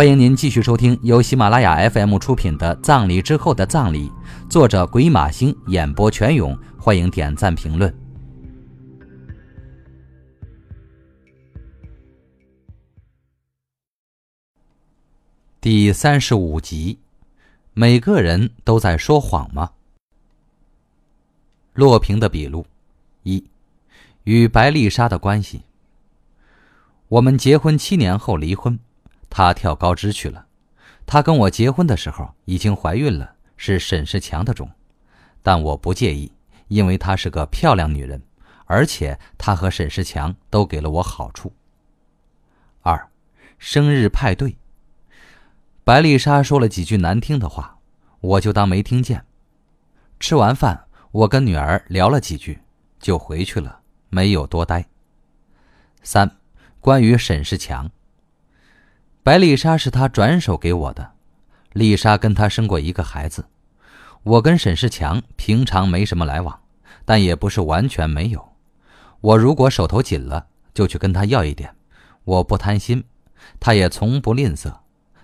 欢迎您继续收听由喜马拉雅 FM 出品的《葬礼之后的葬礼》，作者鬼马星，演播全勇。欢迎点赞评论。第三十五集，每个人都在说谎吗？洛平的笔录：一，与白丽莎的关系。我们结婚七年后离婚。她跳高枝去了。她跟我结婚的时候已经怀孕了，是沈世强的种，但我不介意，因为她是个漂亮女人，而且她和沈世强都给了我好处。二，生日派对。白丽莎说了几句难听的话，我就当没听见。吃完饭，我跟女儿聊了几句，就回去了，没有多待。三，关于沈世强。白丽莎是他转手给我的，丽莎跟他生过一个孩子。我跟沈世强平常没什么来往，但也不是完全没有。我如果手头紧了，就去跟他要一点。我不贪心，他也从不吝啬。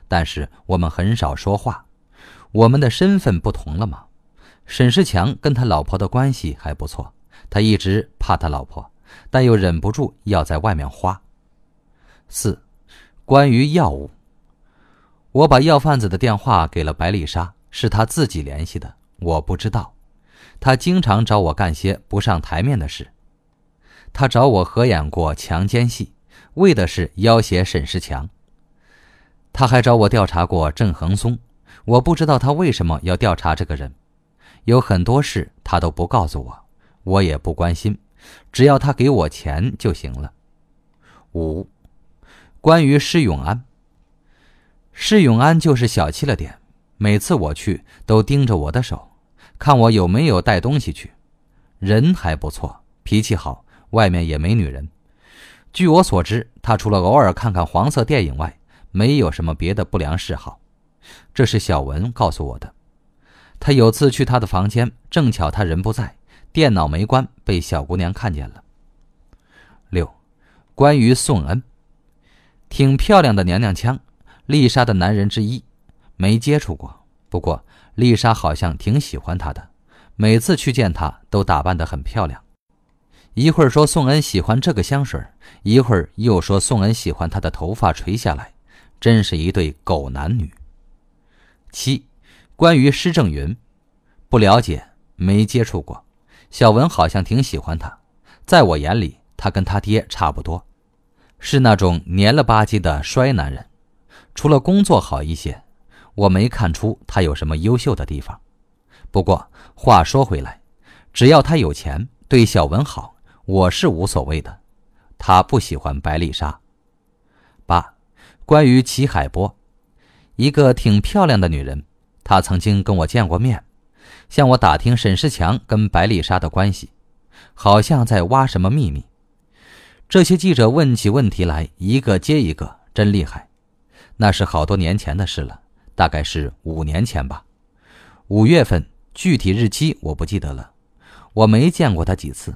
但是我们很少说话，我们的身份不同了嘛。沈世强跟他老婆的关系还不错，他一直怕他老婆，但又忍不住要在外面花。四。关于药物，我把药贩子的电话给了白丽莎，是他自己联系的，我不知道。他经常找我干些不上台面的事。他找我合演过强奸戏，为的是要挟沈世强。他还找我调查过郑恒松，我不知道他为什么要调查这个人。有很多事他都不告诉我，我也不关心，只要他给我钱就行了。五。关于施永安，施永安就是小气了点，每次我去都盯着我的手，看我有没有带东西去。人还不错，脾气好，外面也没女人。据我所知，他除了偶尔看看黄色电影外，没有什么别的不良嗜好。这是小文告诉我的。他有次去他的房间，正巧他人不在，电脑没关，被小姑娘看见了。六，关于宋恩。挺漂亮的娘娘腔，丽莎的男人之一，没接触过。不过丽莎好像挺喜欢他的，每次去见他都打扮得很漂亮。一会儿说宋恩喜欢这个香水，一会儿又说宋恩喜欢他的头发垂下来，真是一对狗男女。七，关于施正云，不了解，没接触过。小文好像挺喜欢他，在我眼里，他跟他爹差不多。是那种黏了吧唧的衰男人，除了工作好一些，我没看出他有什么优秀的地方。不过话说回来，只要他有钱，对小文好，我是无所谓的。他不喜欢白丽莎。八，关于齐海波，一个挺漂亮的女人，她曾经跟我见过面，向我打听沈世强跟白丽莎的关系，好像在挖什么秘密。这些记者问起问题来，一个接一个，真厉害。那是好多年前的事了，大概是五年前吧。五月份，具体日期我不记得了。我没见过他几次，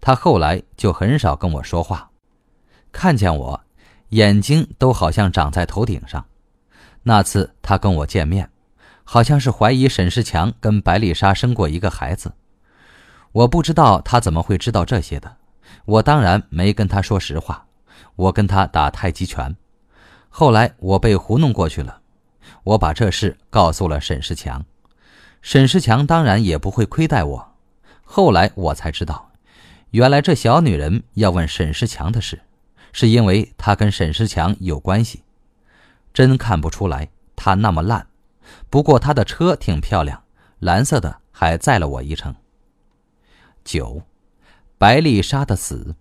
他后来就很少跟我说话。看见我，眼睛都好像长在头顶上。那次他跟我见面，好像是怀疑沈世强跟白丽莎生过一个孩子。我不知道他怎么会知道这些的。我当然没跟他说实话，我跟他打太极拳。后来我被糊弄过去了，我把这事告诉了沈世强，沈世强当然也不会亏待我。后来我才知道，原来这小女人要问沈世强的事，是因为她跟沈世强有关系。真看不出来她那么烂，不过她的车挺漂亮，蓝色的，还载了我一程。九。白丽莎的死，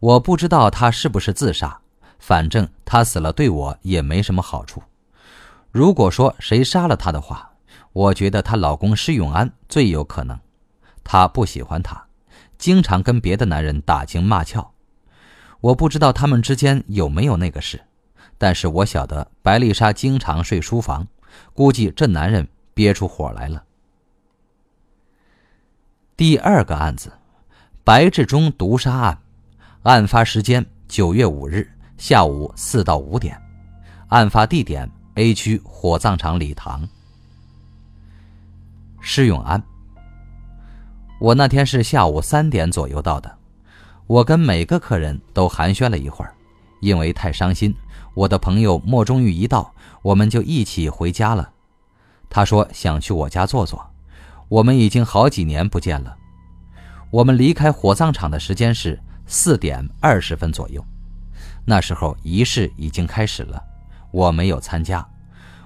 我不知道她是不是自杀，反正她死了对我也没什么好处。如果说谁杀了她的话，我觉得她老公施永安最有可能。他不喜欢她，经常跟别的男人打情骂俏。我不知道他们之间有没有那个事，但是我晓得白丽莎经常睡书房，估计这男人憋出火来了。第二个案子。白志忠毒杀案，案发时间九月五日下午四到五点，案发地点 A 区火葬场礼堂。施永安，我那天是下午三点左右到的。我跟每个客人都寒暄了一会儿，因为太伤心，我的朋友莫忠玉一到，我们就一起回家了。他说想去我家坐坐，我们已经好几年不见了。我们离开火葬场的时间是四点二十分左右，那时候仪式已经开始了，我没有参加。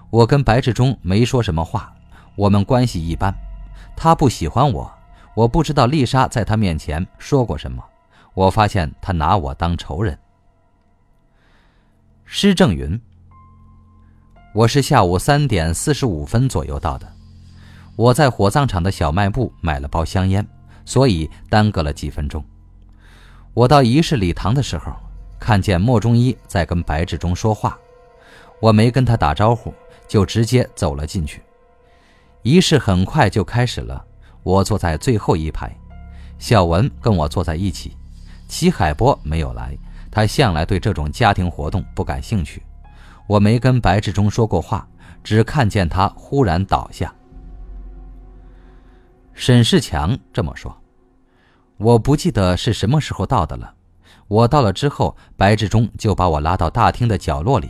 我跟白志忠没说什么话，我们关系一般。他不喜欢我，我不知道丽莎在他面前说过什么。我发现他拿我当仇人。施正云，我是下午三点四十五分左右到的，我在火葬场的小卖部买了包香烟。所以耽搁了几分钟。我到仪式礼堂的时候，看见莫中医在跟白志忠说话，我没跟他打招呼，就直接走了进去。仪式很快就开始了，我坐在最后一排，小文跟我坐在一起，齐海波没有来，他向来对这种家庭活动不感兴趣。我没跟白志忠说过话，只看见他忽然倒下。沈世强这么说：“我不记得是什么时候到的了。我到了之后，白志忠就把我拉到大厅的角落里，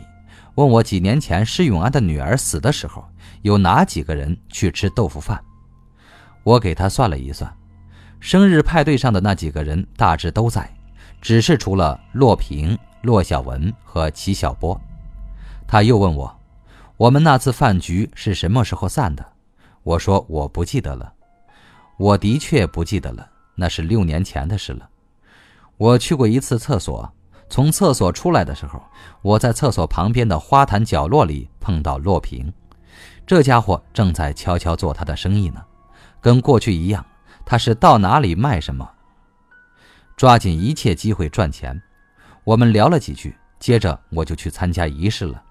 问我几年前施永安的女儿死的时候，有哪几个人去吃豆腐饭。我给他算了一算，生日派对上的那几个人大致都在，只是除了骆平、骆小文和齐小波。他又问我，我们那次饭局是什么时候散的？我说我不记得了。”我的确不记得了，那是六年前的事了。我去过一次厕所，从厕所出来的时候，我在厕所旁边的花坛角落里碰到洛平，这家伙正在悄悄做他的生意呢，跟过去一样，他是到哪里卖什么，抓紧一切机会赚钱。我们聊了几句，接着我就去参加仪式了。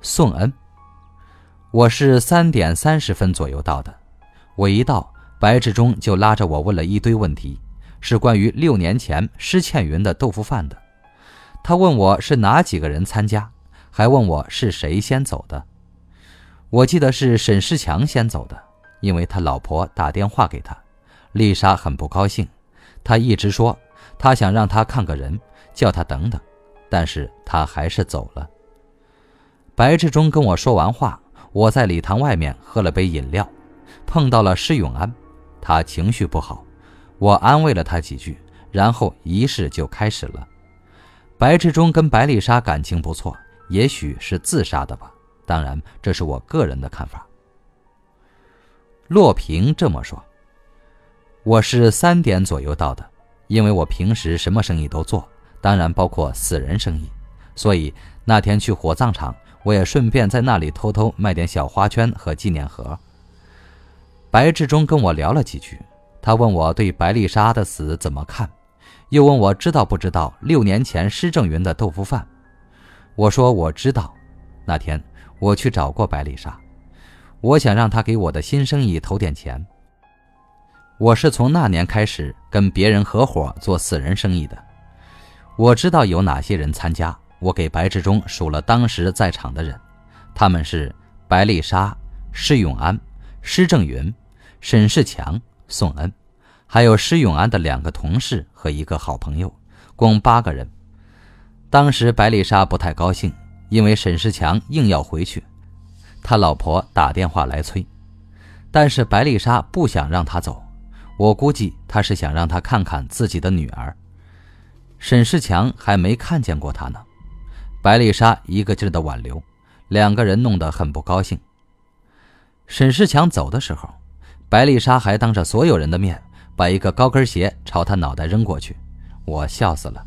宋恩，我是三点三十分左右到的。我一到，白志忠就拉着我问了一堆问题，是关于六年前施倩云的豆腐饭的。他问我是哪几个人参加，还问我是谁先走的。我记得是沈世强先走的，因为他老婆打电话给他，丽莎很不高兴，他一直说他想让他看个人，叫他等等，但是他还是走了。白志忠跟我说完话，我在礼堂外面喝了杯饮料。碰到了施永安，他情绪不好，我安慰了他几句，然后仪式就开始了。白志忠跟白丽莎感情不错，也许是自杀的吧，当然这是我个人的看法。骆平这么说：“我是三点左右到的，因为我平时什么生意都做，当然包括死人生意，所以那天去火葬场，我也顺便在那里偷偷卖点小花圈和纪念盒。”白志忠跟我聊了几句，他问我对白丽莎的死怎么看，又问我知道不知道六年前施正云的豆腐饭。我说我知道，那天我去找过白丽莎，我想让她给我的新生意投点钱。我是从那年开始跟别人合伙做死人生意的，我知道有哪些人参加。我给白志忠数了当时在场的人，他们是白丽莎、施永安、施正云。沈世强、宋恩，还有施永安的两个同事和一个好朋友，共八个人。当时白丽莎不太高兴，因为沈世强硬要回去，他老婆打电话来催，但是白丽莎不想让他走。我估计他是想让他看看自己的女儿。沈世强还没看见过他呢，白丽莎一个劲儿的挽留，两个人弄得很不高兴。沈世强走的时候。白丽莎还当着所有人的面把一个高跟鞋朝他脑袋扔过去，我笑死了。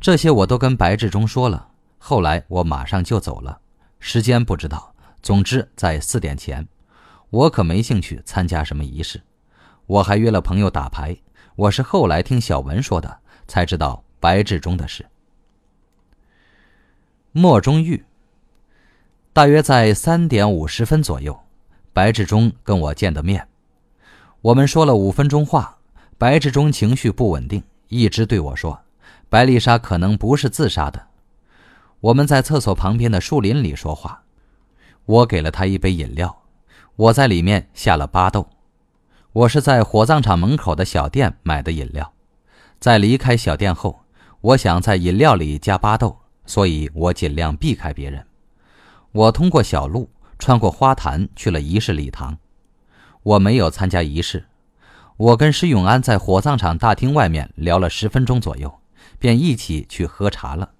这些我都跟白志忠说了，后来我马上就走了，时间不知道。总之在四点前，我可没兴趣参加什么仪式。我还约了朋友打牌，我是后来听小文说的才知道白志忠的事。莫中玉，大约在三点五十分左右。白志忠跟我见的面，我们说了五分钟话。白志忠情绪不稳定，一直对我说：“白丽莎可能不是自杀的。”我们在厕所旁边的树林里说话。我给了他一杯饮料，我在里面下了巴豆。我是在火葬场门口的小店买的饮料，在离开小店后，我想在饮料里加巴豆，所以我尽量避开别人。我通过小路，穿过花坛，去了仪式礼堂。我没有参加仪式。我跟施永安在火葬场大厅外面聊了十分钟左右，便一起去喝茶了。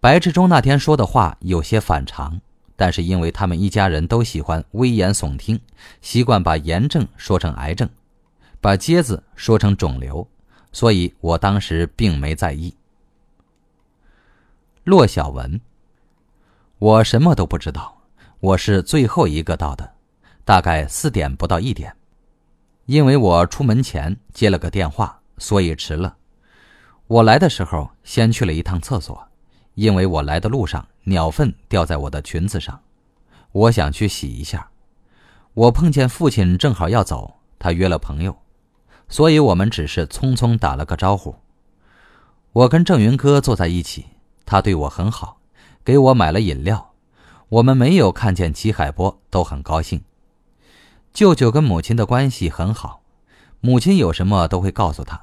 白志忠那天说的话有些反常，但是因为他们一家人都喜欢危言耸听，习惯把炎症说成癌症，把疖子说成肿瘤，所以我当时并没在意。骆小文，我什么都不知道，我是最后一个到的，大概四点不到一点。因为我出门前接了个电话，所以迟了。我来的时候先去了一趟厕所，因为我来的路上鸟粪掉在我的裙子上，我想去洗一下。我碰见父亲正好要走，他约了朋友，所以我们只是匆匆打了个招呼。我跟郑云哥坐在一起，他对我很好，给我买了饮料。我们没有看见齐海波，都很高兴。舅舅跟母亲的关系很好，母亲有什么都会告诉他。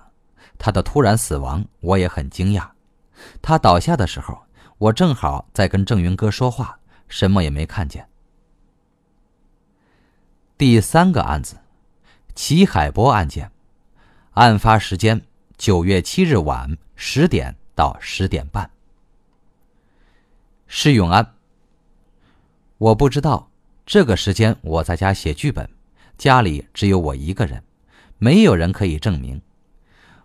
他的突然死亡，我也很惊讶。他倒下的时候，我正好在跟郑云哥说话，什么也没看见。第三个案子，齐海波案件，案发时间九月七日晚十点到十点半。施永安，我不知道这个时间我在家写剧本。家里只有我一个人，没有人可以证明。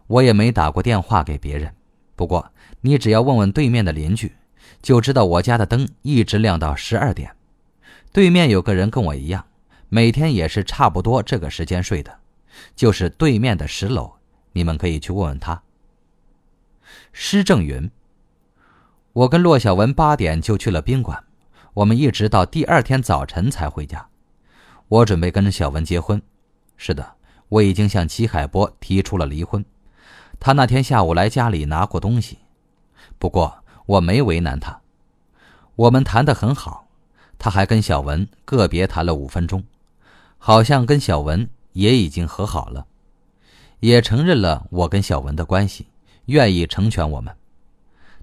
我也没打过电话给别人。不过你只要问问对面的邻居，就知道我家的灯一直亮到十二点。对面有个人跟我一样，每天也是差不多这个时间睡的，就是对面的十楼。你们可以去问问他。施正云，我跟骆小文八点就去了宾馆，我们一直到第二天早晨才回家。我准备跟小文结婚，是的，我已经向齐海波提出了离婚。他那天下午来家里拿过东西，不过我没为难他。我们谈得很好，他还跟小文个别谈了五分钟，好像跟小文也已经和好了，也承认了我跟小文的关系，愿意成全我们。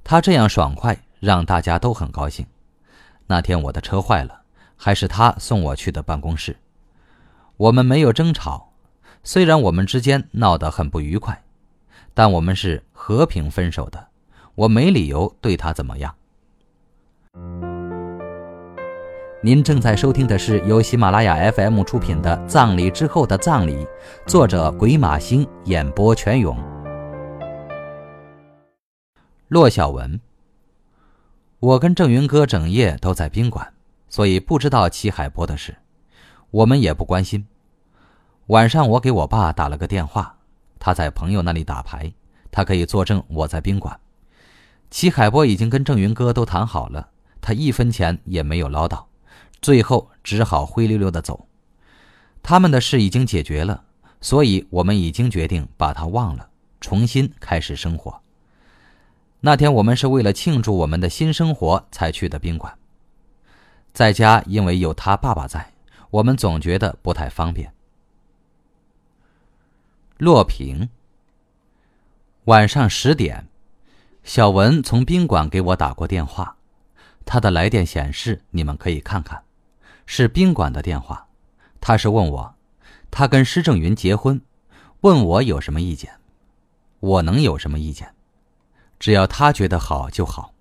他这样爽快，让大家都很高兴。那天我的车坏了。还是他送我去的办公室。我们没有争吵，虽然我们之间闹得很不愉快，但我们是和平分手的。我没理由对他怎么样。您正在收听的是由喜马拉雅 FM 出品的《葬礼之后的葬礼》，作者鬼马星，演播全勇。骆小文，我跟郑云哥整夜都在宾馆。所以不知道齐海波的事，我们也不关心。晚上我给我爸打了个电话，他在朋友那里打牌，他可以作证我在宾馆。齐海波已经跟郑云哥都谈好了，他一分钱也没有捞到，最后只好灰溜溜的走。他们的事已经解决了，所以我们已经决定把他忘了，重新开始生活。那天我们是为了庆祝我们的新生活才去的宾馆。在家，因为有他爸爸在，我们总觉得不太方便。洛平。晚上十点，小文从宾馆给我打过电话，他的来电显示你们可以看看，是宾馆的电话。他是问我，他跟施正云结婚，问我有什么意见，我能有什么意见？只要他觉得好就好。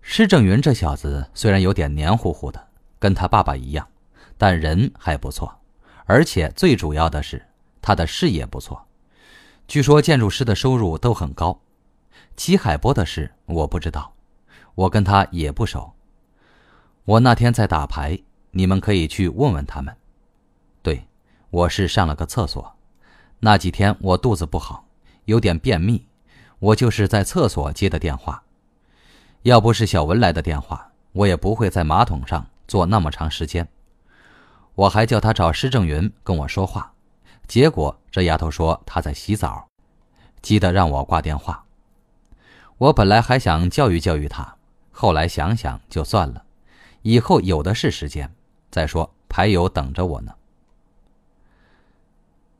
施正云这小子虽然有点黏糊糊的，跟他爸爸一样，但人还不错，而且最主要的是他的事业不错。据说建筑师的收入都很高。齐海波的事我不知道，我跟他也不熟。我那天在打牌，你们可以去问问他们。对，我是上了个厕所，那几天我肚子不好，有点便秘，我就是在厕所接的电话。要不是小文来的电话，我也不会在马桶上坐那么长时间。我还叫他找施正云跟我说话，结果这丫头说她在洗澡，急得让我挂电话。我本来还想教育教育她，后来想想就算了，以后有的是时间。再说牌友等着我呢。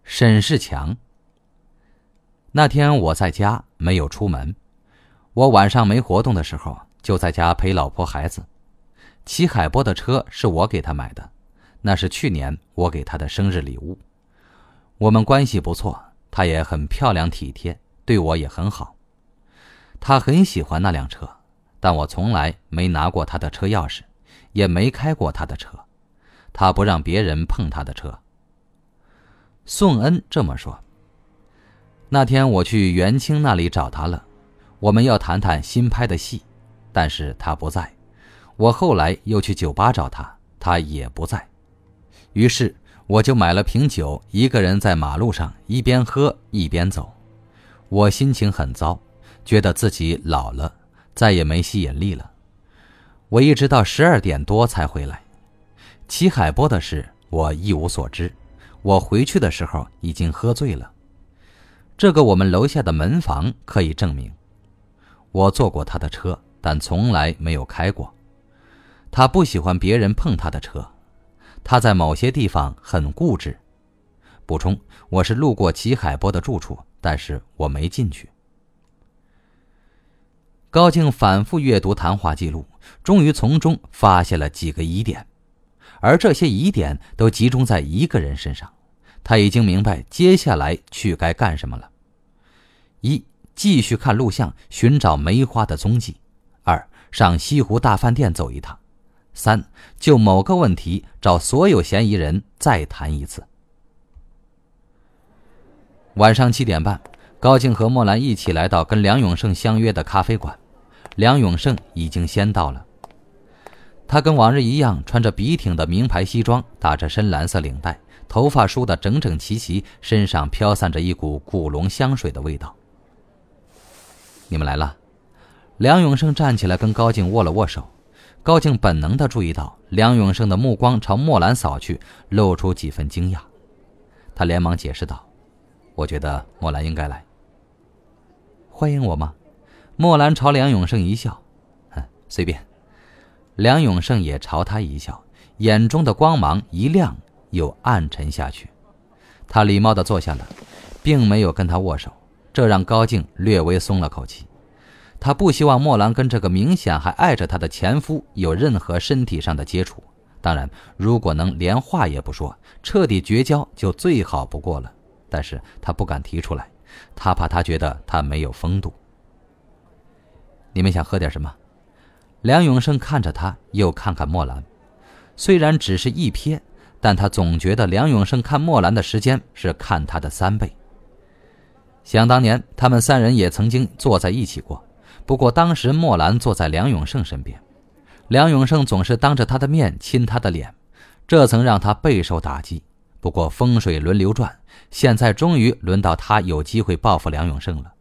沈世强。那天我在家没有出门，我晚上没活动的时候就在家陪老婆孩子。齐海波的车是我给他买的，那是去年我给他的生日礼物。我们关系不错，他也很漂亮体贴，对我也很好。他很喜欢那辆车，但我从来没拿过他的车钥匙，也没开过他的车。他不让别人碰他的车。宋恩这么说。那天我去袁清那里找他了，我们要谈谈新拍的戏，但是他不在。我后来又去酒吧找他，他也不在。于是我就买了瓶酒，一个人在马路上一边喝一边走。我心情很糟，觉得自己老了，再也没吸引力了。我一直到十二点多才回来。齐海波的事我一无所知，我回去的时候已经喝醉了。这个我们楼下的门房可以证明。我坐过他的车，但从来没有开过。他不喜欢别人碰他的车，他在某些地方很固执。补充：我是路过齐海波的住处，但是我没进去。高静反复阅读谈话记录，终于从中发现了几个疑点。而这些疑点都集中在一个人身上，他已经明白接下来去该干什么了：一、继续看录像，寻找梅花的踪迹；二、上西湖大饭店走一趟；三、就某个问题找所有嫌疑人再谈一次。晚上七点半，高静和莫兰一起来到跟梁永胜相约的咖啡馆，梁永胜已经先到了。他跟往日一样，穿着笔挺的名牌西装，打着深蓝色领带，头发梳得整整齐齐，身上飘散着一股古龙香水的味道。你们来了，梁永胜站起来跟高静握了握手。高静本能地注意到梁永胜的目光朝墨兰扫去，露出几分惊讶。他连忙解释道：“我觉得墨兰应该来。”欢迎我吗？墨兰朝梁永胜一笑：“哼，随便。”梁永胜也朝他一笑，眼中的光芒一亮又暗沉下去。他礼貌地坐下了，并没有跟他握手，这让高静略微松了口气。他不希望莫兰跟这个明显还爱着她的前夫有任何身体上的接触。当然，如果能连话也不说，彻底绝交就最好不过了。但是他不敢提出来，他怕他觉得他没有风度。你们想喝点什么？梁永胜看着他，又看看莫兰，虽然只是一瞥，但他总觉得梁永胜看莫兰的时间是看他的三倍。想当年，他们三人也曾经坐在一起过，不过当时莫兰坐在梁永胜身边，梁永胜总是当着他的面亲他的脸，这曾让他备受打击。不过风水轮流转，现在终于轮到他有机会报复梁永胜了，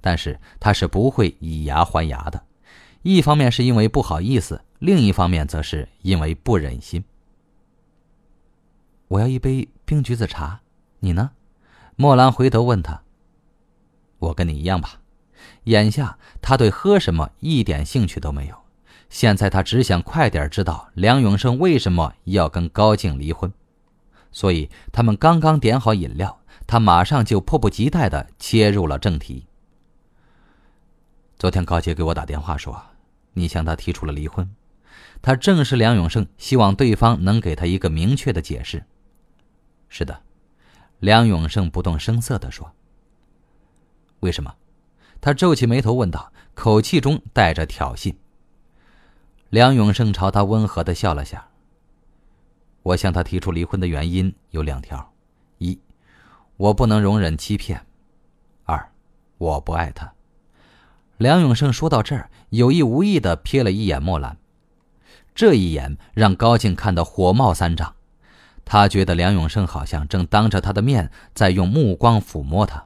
但是他是不会以牙还牙的。一方面是因为不好意思，另一方面则是因为不忍心。我要一杯冰橘子茶，你呢？莫兰回头问他。我跟你一样吧。眼下他对喝什么一点兴趣都没有，现在他只想快点知道梁永胜为什么要跟高静离婚。所以他们刚刚点好饮料，他马上就迫不及待的切入了正题。昨天高杰给我打电话说。你向他提出了离婚，他正是梁永胜，希望对方能给他一个明确的解释。是的，梁永胜不动声色地说。为什么？他皱起眉头问道，口气中带着挑衅。梁永胜朝他温和的笑了下。我向他提出离婚的原因有两条：一，我不能容忍欺骗；二，我不爱他。梁永胜说到这儿，有意无意的瞥了一眼莫兰，这一眼让高静看得火冒三丈。他觉得梁永胜好像正当着他的面在用目光抚摸他。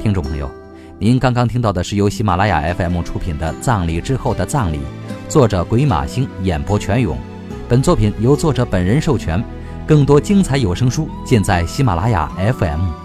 听众朋友，您刚刚听到的是由喜马拉雅 FM 出品的《葬礼之后的葬礼》，作者鬼马星演播全勇。本作品由作者本人授权。更多精彩有声书尽在喜马拉雅 FM。